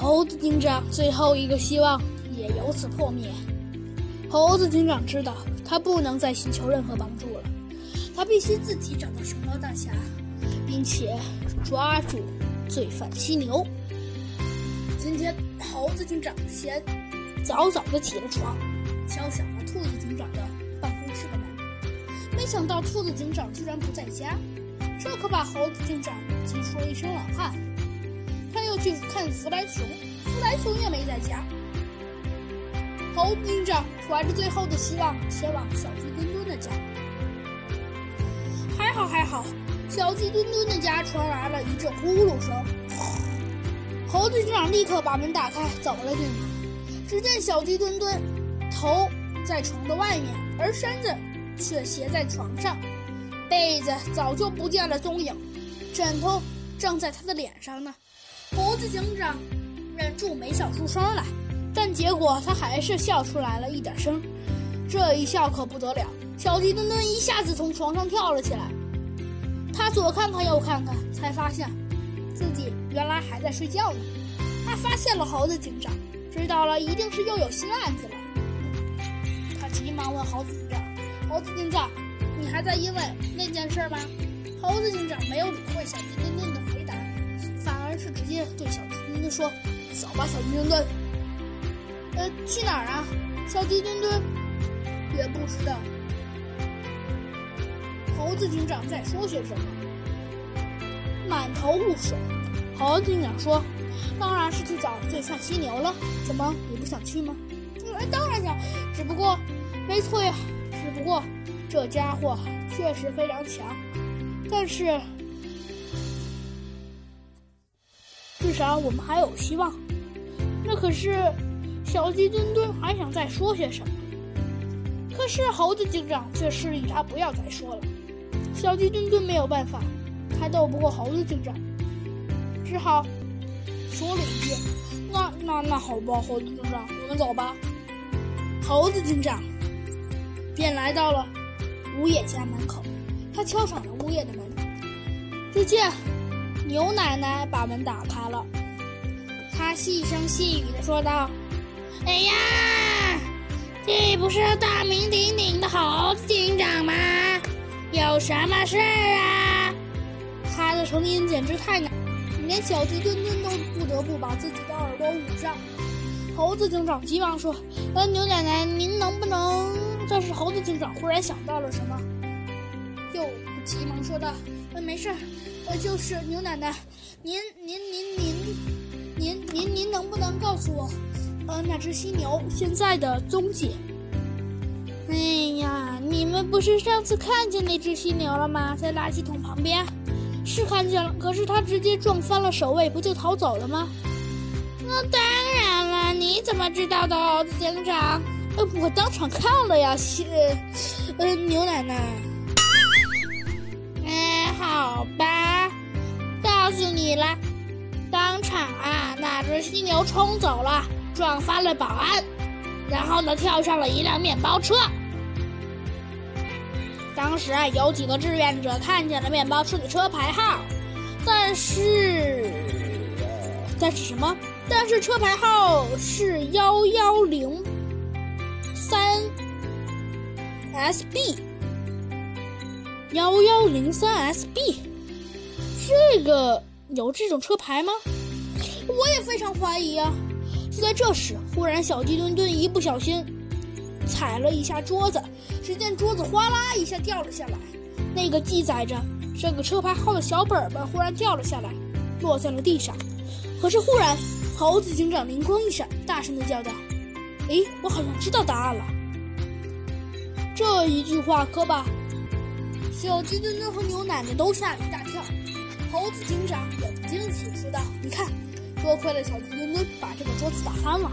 猴子警长最后一个希望也由此破灭。猴子警长知道，他不能再寻求任何帮助了，他必须自己找到熊猫大侠，并且抓住罪犯犀牛。今天，猴子警长先早早的起了床，敲响了兔子警长的办公室的门。没想到，兔子警长居然不在家，这可把猴子警长急出了一身冷汗。又去看弗莱熊，弗莱熊也没在家。猴子警长怀着最后的希望前往小鸡墩墩的家。还好还好，小鸡墩墩的家传来了一阵呼噜声。猴子警长立刻把门打开，走了进来。只见小鸡墩墩头在床的外面，而身子却斜在床上，被子早就不见了踪影，枕头正在他的脸上呢。猴子警长忍住没笑出声来，但结果他还是笑出来了一点声。这一笑可不得了，小鸡墩墩一下子从床上跳了起来。他左看看右看看，才发现自己原来还在睡觉呢。他发现了猴子警长，知道了一定是又有新案子了。他急忙问猴子警长：“猴子警长，你还在因为那件事吗？”猴子警长没有理会小鸡墩墩的。是直接对小鸡墩墩说：“走吧，小鸡墩墩。”呃，去哪儿啊？小鸡墩墩也不知道。猴子警长在说些什么？满头雾水。猴子警长说：“当然是去找罪犯犀牛了。怎么，你不想去吗？”“嗯，当然想，只不过……没错呀，只不过这家伙确实非常强，但是……”至少我们还有希望。那可是，小鸡墩墩还想再说些什么，可是猴子警长却示意他不要再说了。小鸡墩墩没有办法，他斗不过猴子警长，只好说了一句：“那那那好吧，猴子警长，我们走吧。”猴子警长便来到了乌叶家门口，他敲响了乌叶的门，只见。牛奶奶把门打开了，她细声细语的说道：“哎呀，这不是大名鼎鼎的猴子警长吗？有什么事儿啊？”他的声音简直太难，连小鸡墩墩都不得不把自己的耳朵捂上。猴子警长急忙说：“呃，牛奶奶，您能不能……”但是猴子警长忽然想到了什么，又急忙说道：“呃，没事。”呃，就是牛奶奶，您您您您您您您能不能告诉我，呃，那只犀牛现在的踪迹？哎呀，你们不是上次看见那只犀牛了吗？在垃圾桶旁边，是看见了，可是它直接撞翻了守卫，不就逃走了吗？那当然了，你怎么知道的，猴子警长？呃，我当场看了呀，犀，呃，牛奶奶。哎，好吧。你了，当场啊，那只犀牛冲走了，撞翻了保安，然后呢，跳上了一辆面包车。当时啊，有几个志愿者看见了面包车的车牌号，但是，但是什么？但是车牌号是幺幺零三 SB，幺幺零三 SB。这个有这种车牌吗？我也非常怀疑啊！就在这时，忽然小鸡墩墩一不小心踩了一下桌子，只见桌子哗啦一下掉了下来，那个记载着这个车牌号的小本本忽然掉了下来，落在了地上。可是忽然，猴子警长灵光一闪，大声的叫道：“诶，我好像知道答案了！”这一句话可把小鸡墩墩和牛奶奶都吓了一大跳。猴子警长也不惊奇，说道：“你看，多亏了小鸡墩墩把这个桌子打翻了。”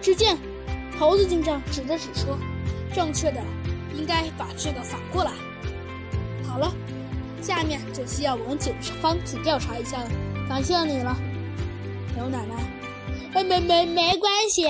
只见猴子警长指着指说：“正确的，应该把这个反过来。”好了，下面就需要我们警方去调查一下了。感谢你了，牛奶奶。哎，没没没关系。